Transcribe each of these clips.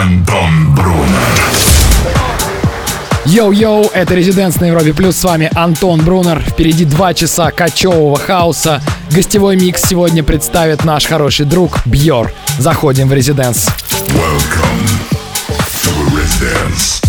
Антон Брунер. Йоу-йоу, это Residance на Европе Плюс, с вами Антон Брунер. Впереди два часа кочевого хаоса. Гостевой микс сегодня представит наш хороший друг Бьор. Заходим в Residance. Welcome to Residance.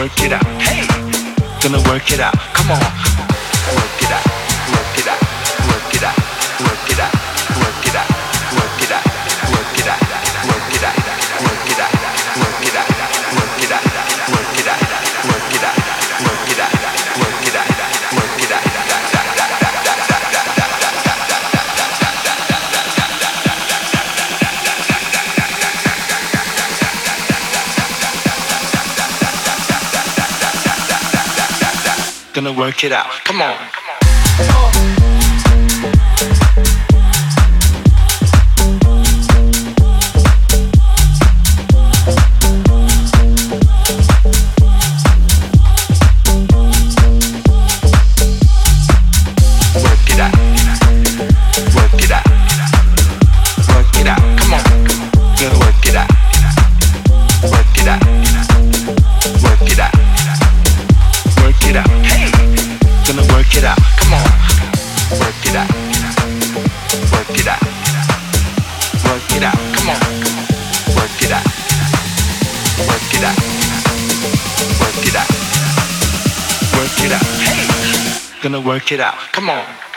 Work it out. Hey. Gonna work it out. Come on. Work Gonna work it out. Come on. Work it out. Come on.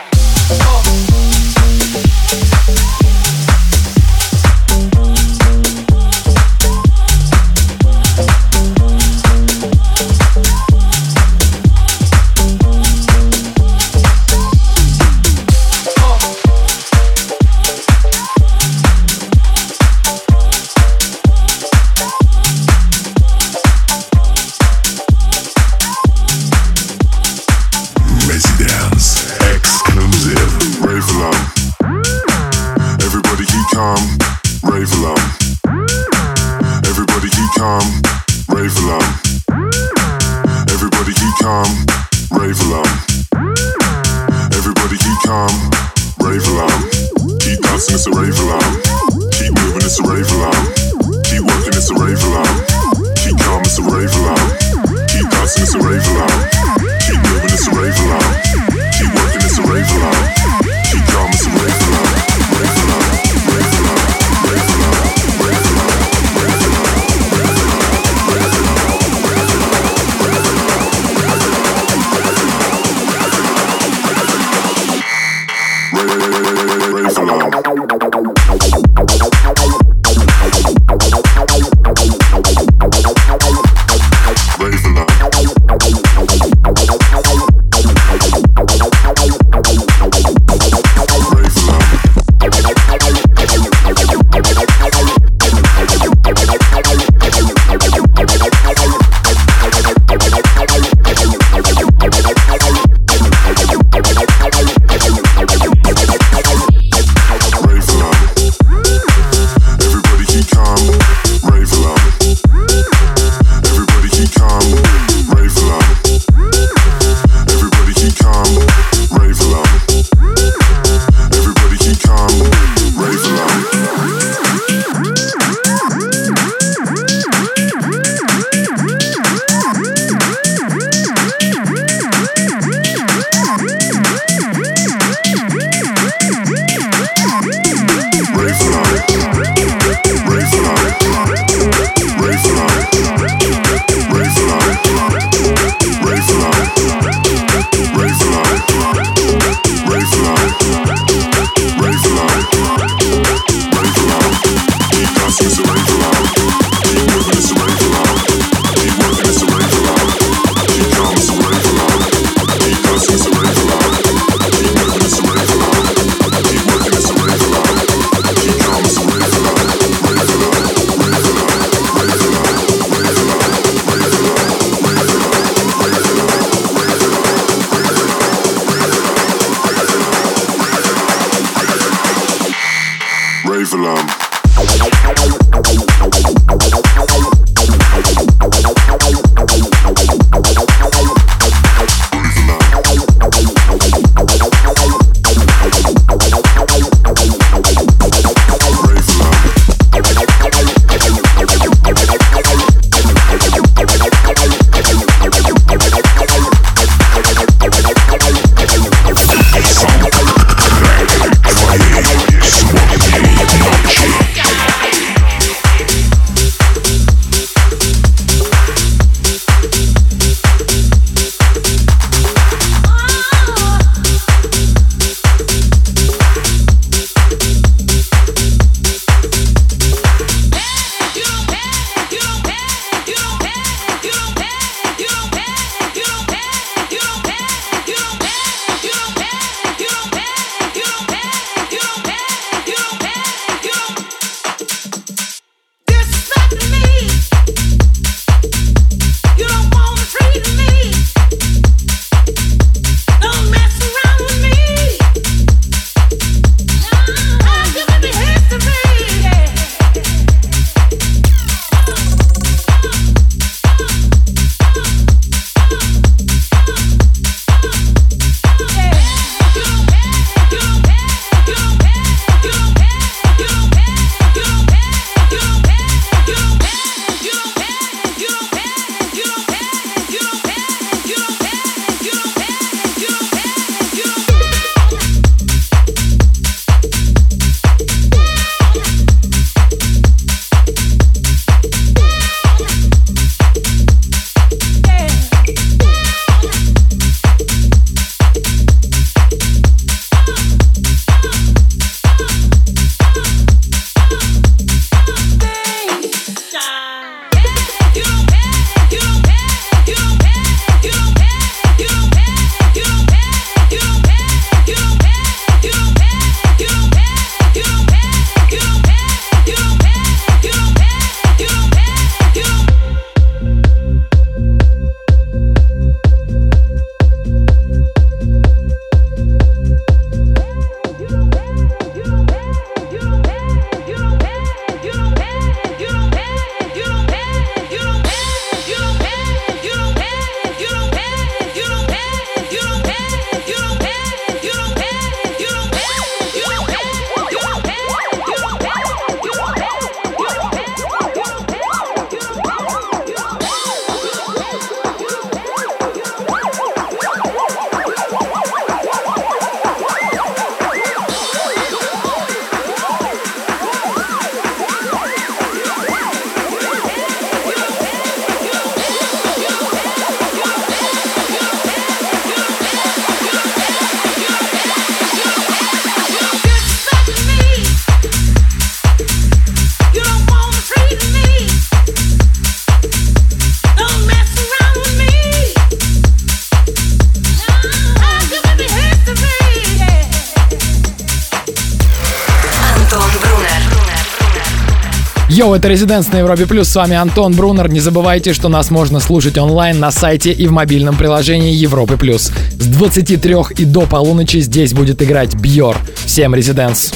Йоу, это Резиденс на Европе Плюс, с вами Антон Брунер. Не забывайте, что нас можно слушать онлайн на сайте и в мобильном приложении Европы Плюс. С 23 и до полуночи здесь будет играть Бьор. Всем Резиденс.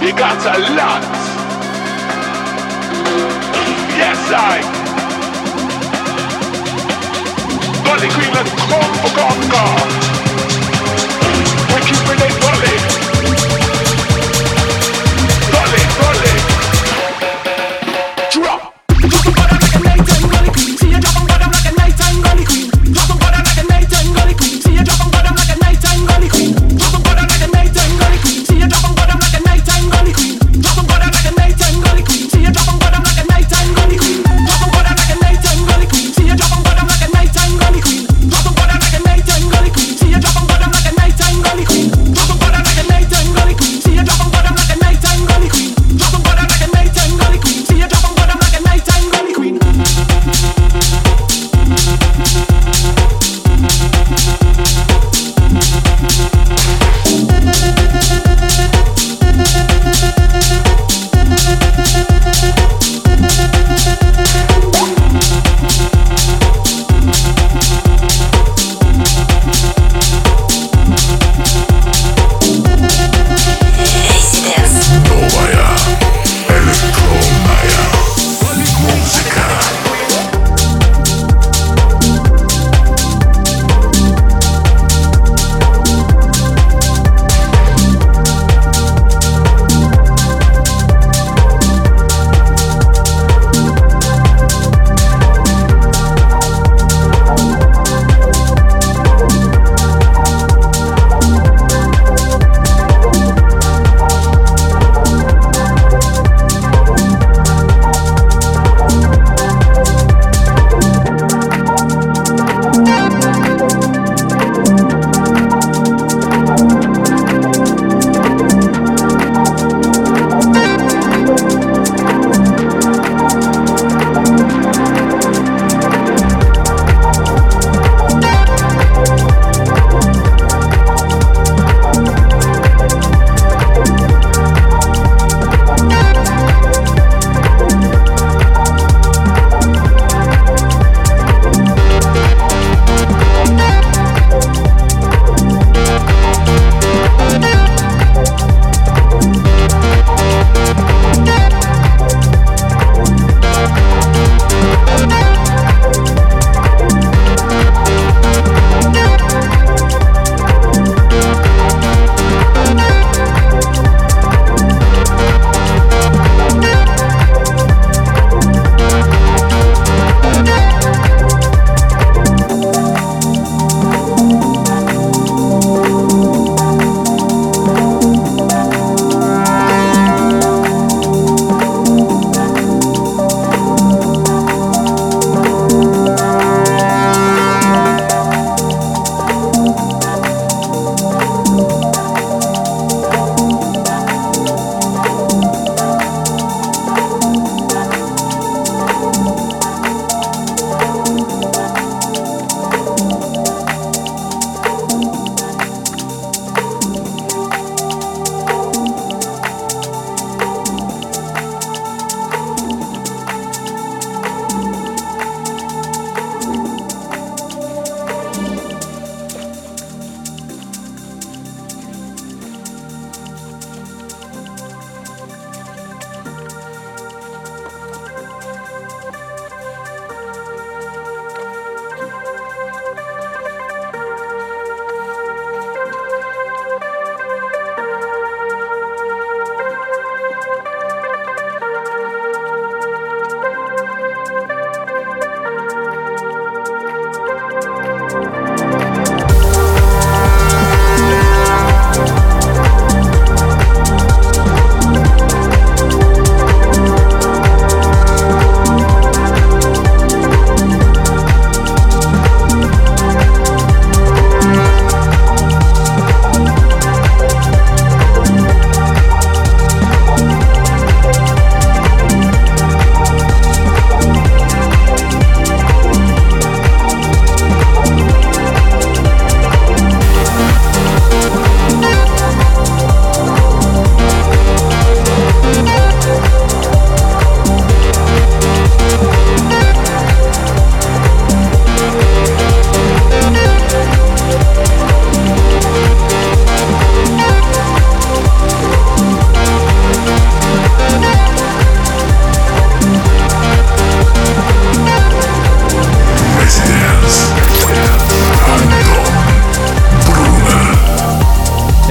You got a lot. Yes, I. Dolly Greenland, come for God, We keep with it, Dolly.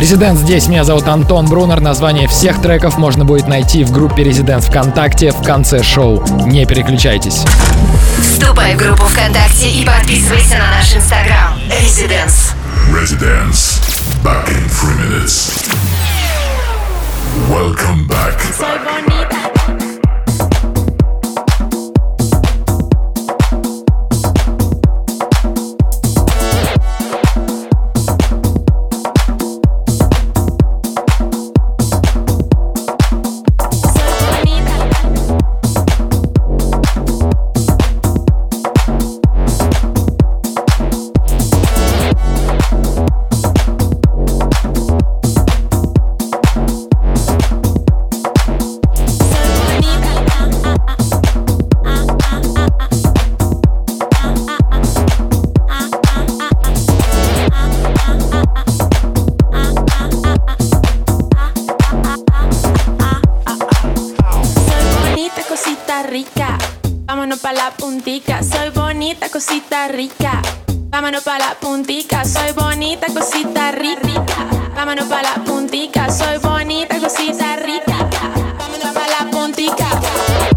Резидент здесь. Меня зовут Антон Брунер. Название всех треков можно будет найти в группе Резидент ВКонтакте в конце шоу. Не переключайтесь. Вступай в группу ВКонтакте и подписывайся на наш инстаграм. Резиденс. Резиденс. Back in three minutes. Welcome back. Soy bonita. vámonos pa' la puntica. Soy bonita, cosita rica. Vámonos pa' la puntica, soy bonita, cosita rica. Vámonos pa' la puntica, soy bonita, cosita rica. Vámonos pa' la puntica.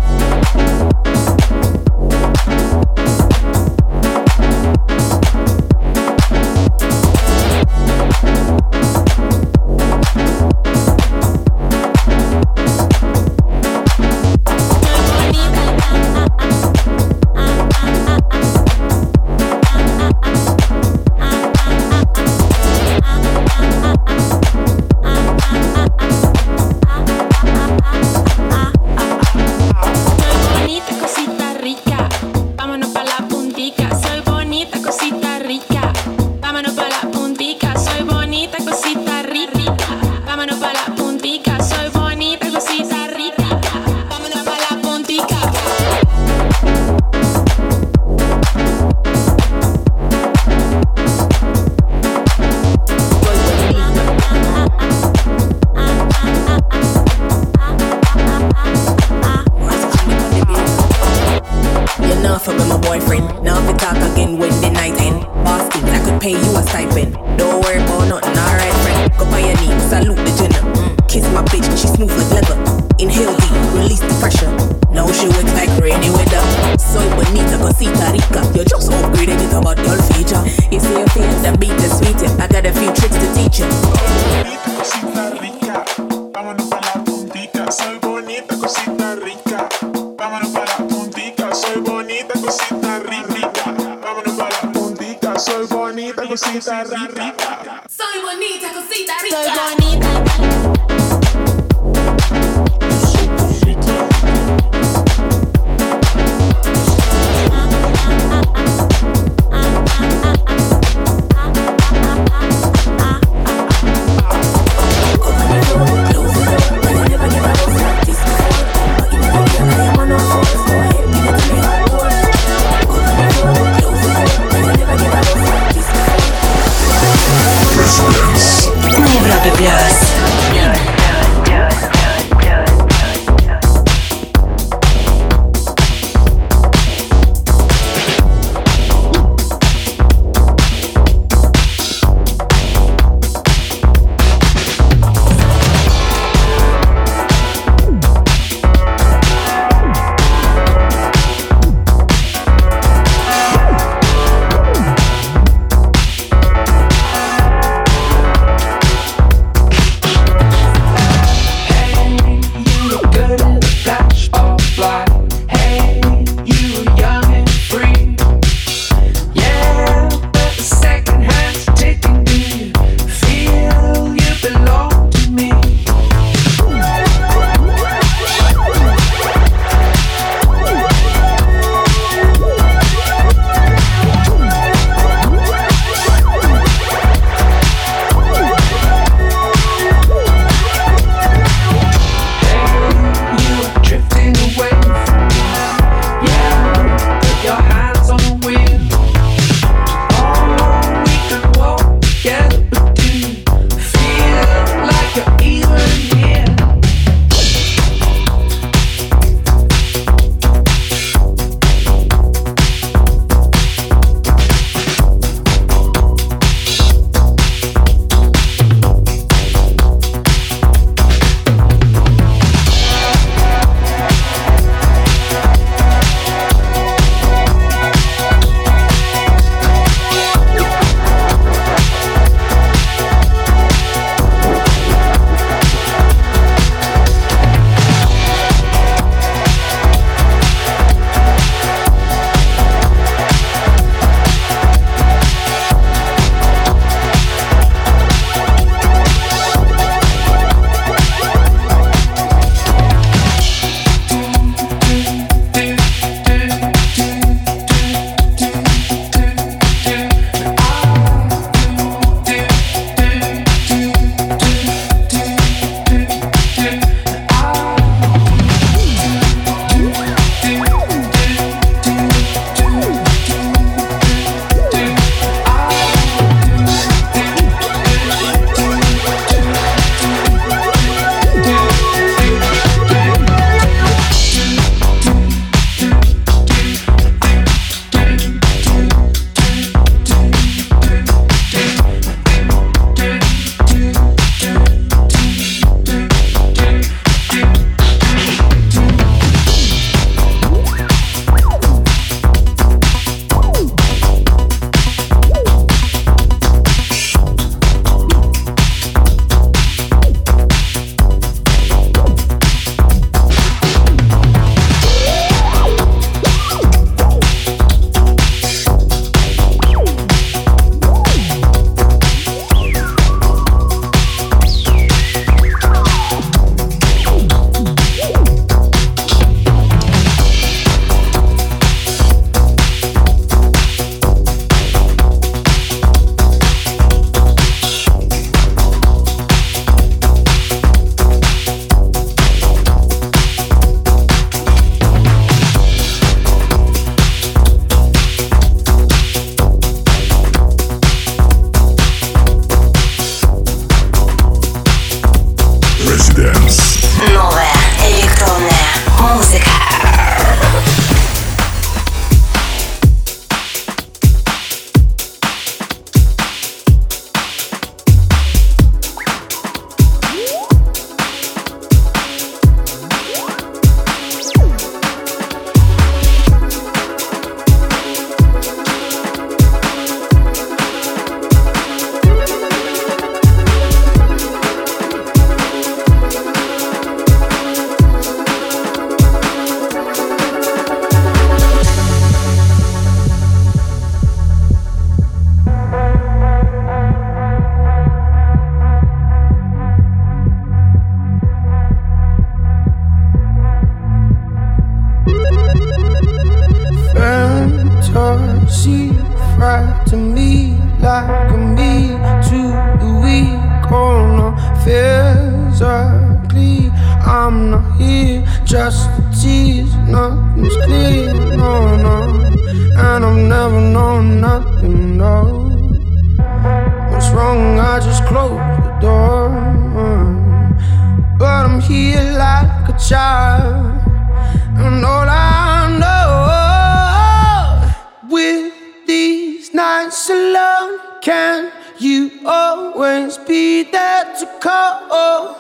Oh,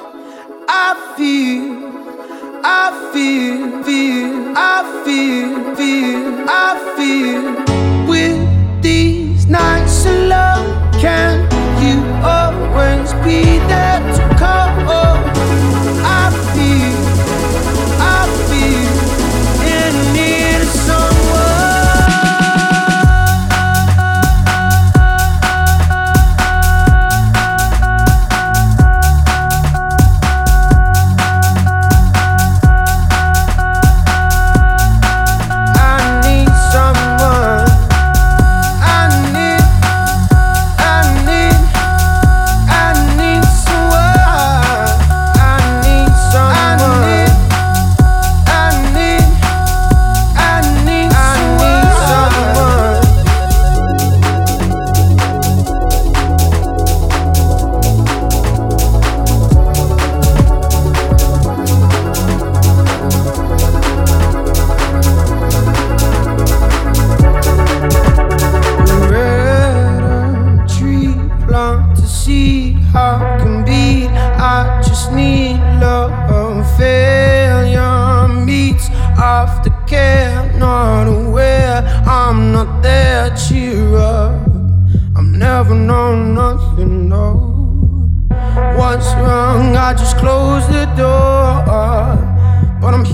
I feel, I feel, feel, I feel, feel, I feel. With these nights alone, can you always be there to call?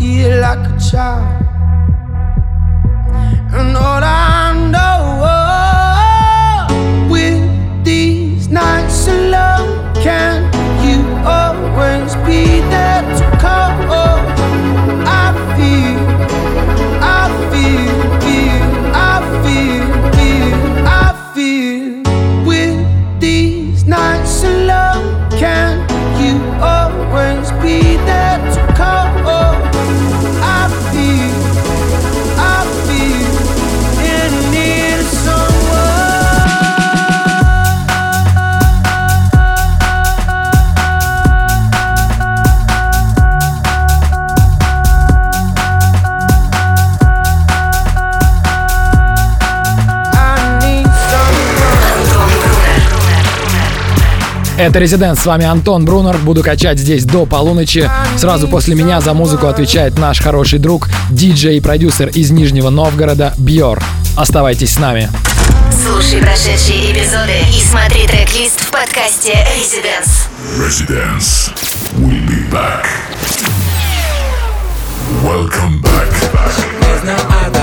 feel like a child. And all I Это «Резидент», с вами Антон Брунер. Буду качать здесь до полуночи. Сразу после меня за музыку отвечает наш хороший друг, диджей и продюсер из Нижнего Новгорода Бьор. Оставайтесь с нами. Слушай прошедшие эпизоды и смотри трек-лист в подкасте «Резиденс». «Резиденс». We'll be back. Welcome back. back.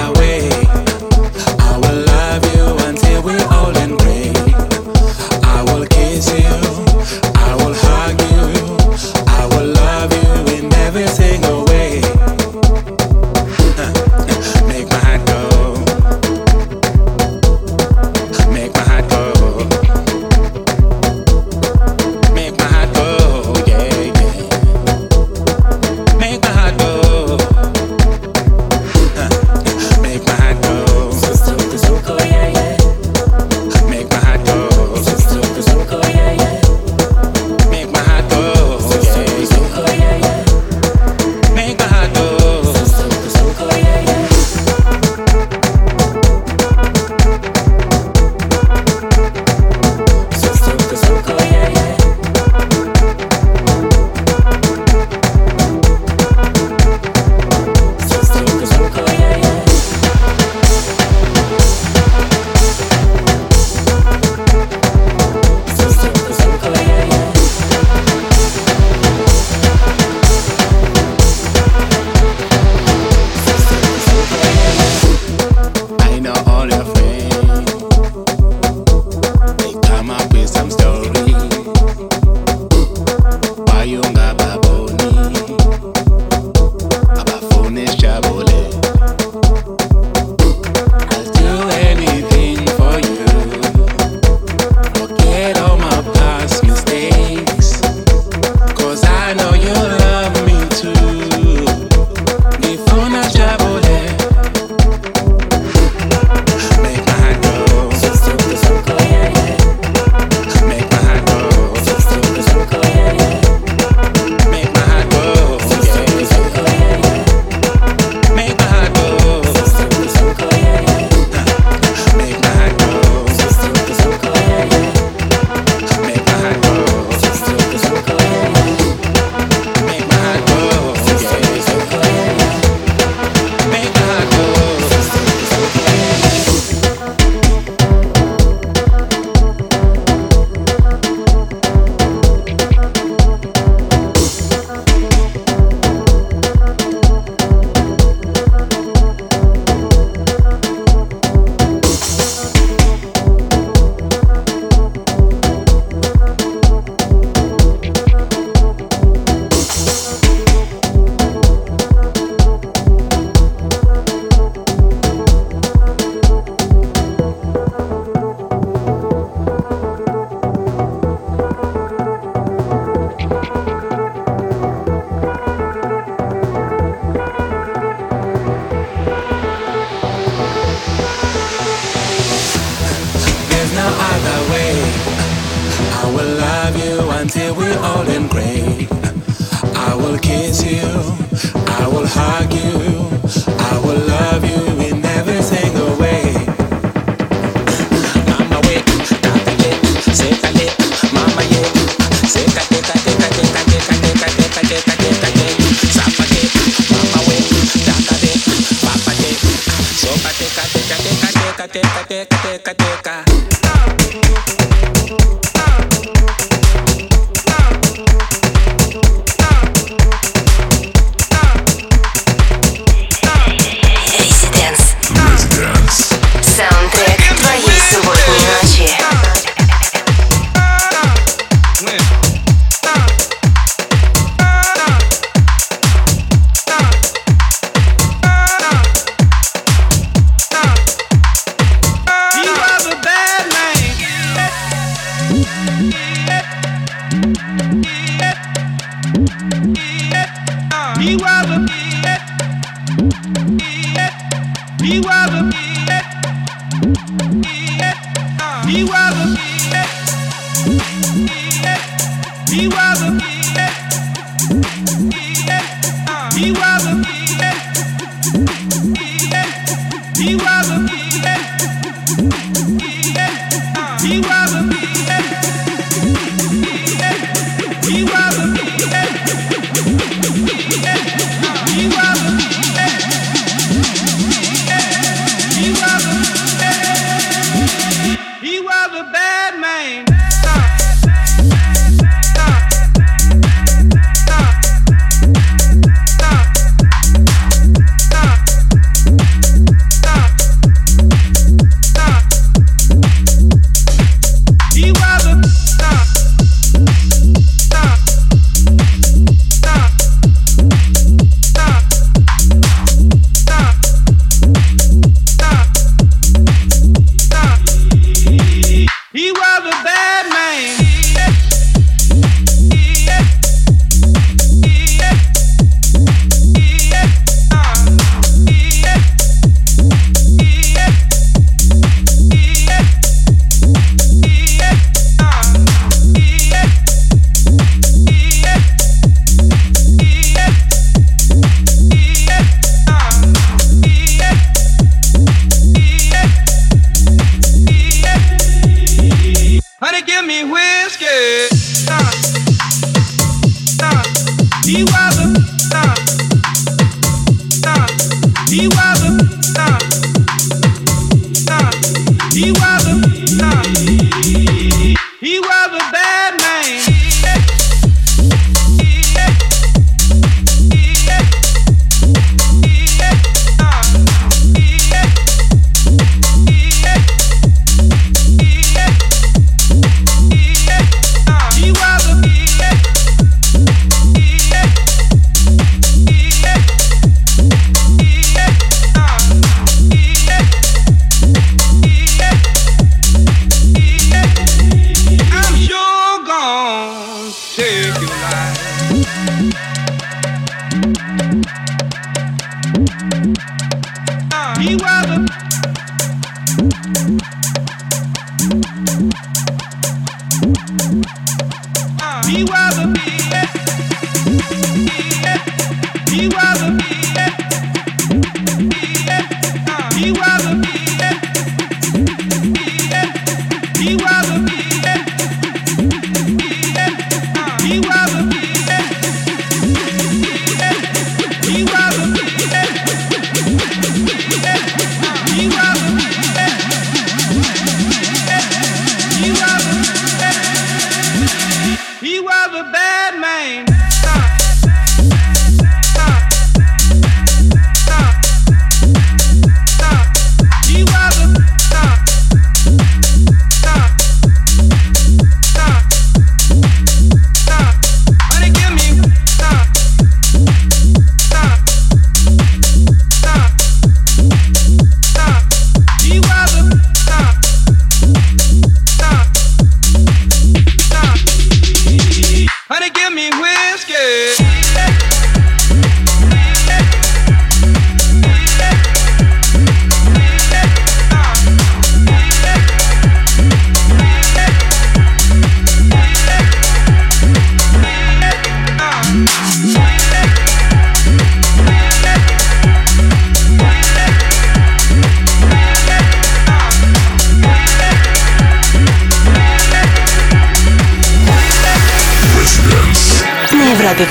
Европе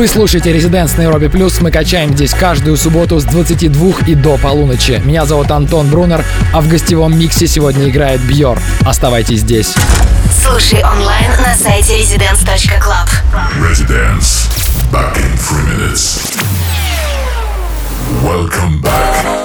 Вы слушаете Резиденс на Европе Плюс. Мы качаем здесь каждую субботу с 22 и до полуночи. Меня зовут Антон Брунер, а в гостевом миксе сегодня играет Бьор. Оставайтесь здесь. Слушай онлайн на сайте residence.club. Residence. Back in three minutes. Welcome back.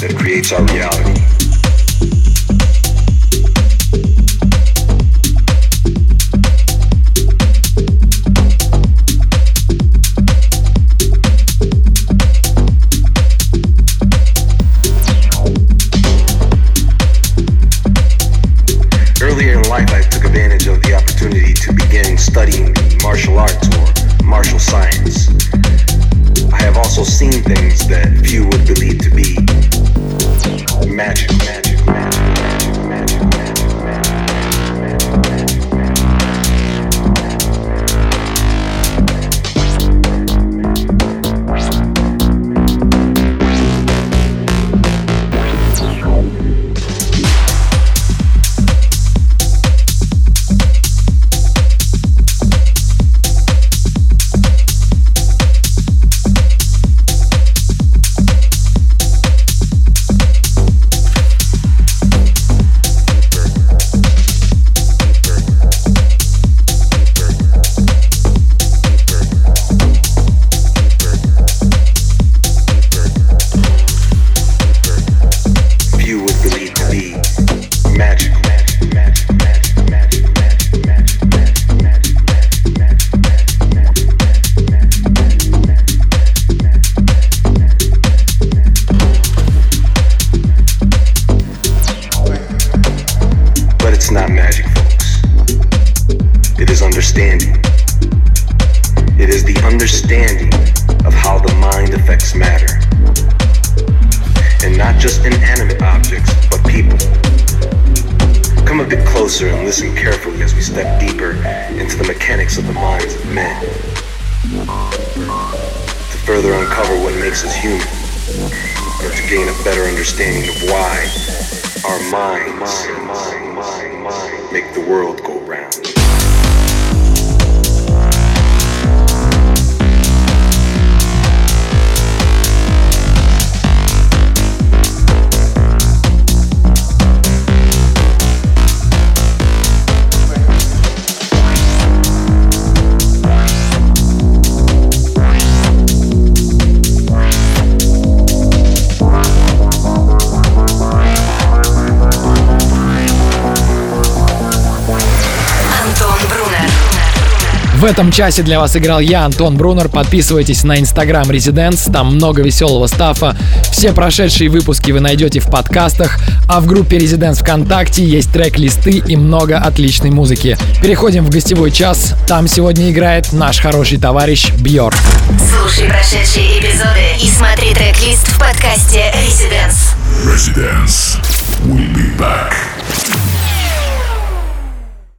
That creates our reality. It's not magic, folks. It is understanding. It is the understanding of how the mind affects matter and not just inanimate objects, but people. Come a bit closer and listen carefully as we step deeper into the mechanics of the minds of men. To further uncover what makes us human, or to gain a better understanding of why our minds make the world В этом часе для вас играл я, Антон Брунер. Подписывайтесь на инстаграм Residents, там много веселого стафа. Все прошедшие выпуски вы найдете в подкастах, а в группе Residents ВКонтакте есть трек-листы и много отличной музыки. Переходим в гостевой час. Там сегодня играет наш хороший товарищ Бьор. Слушай прошедшие эпизоды и смотри трек-лист в подкасте Residence. Residence. We'll be back.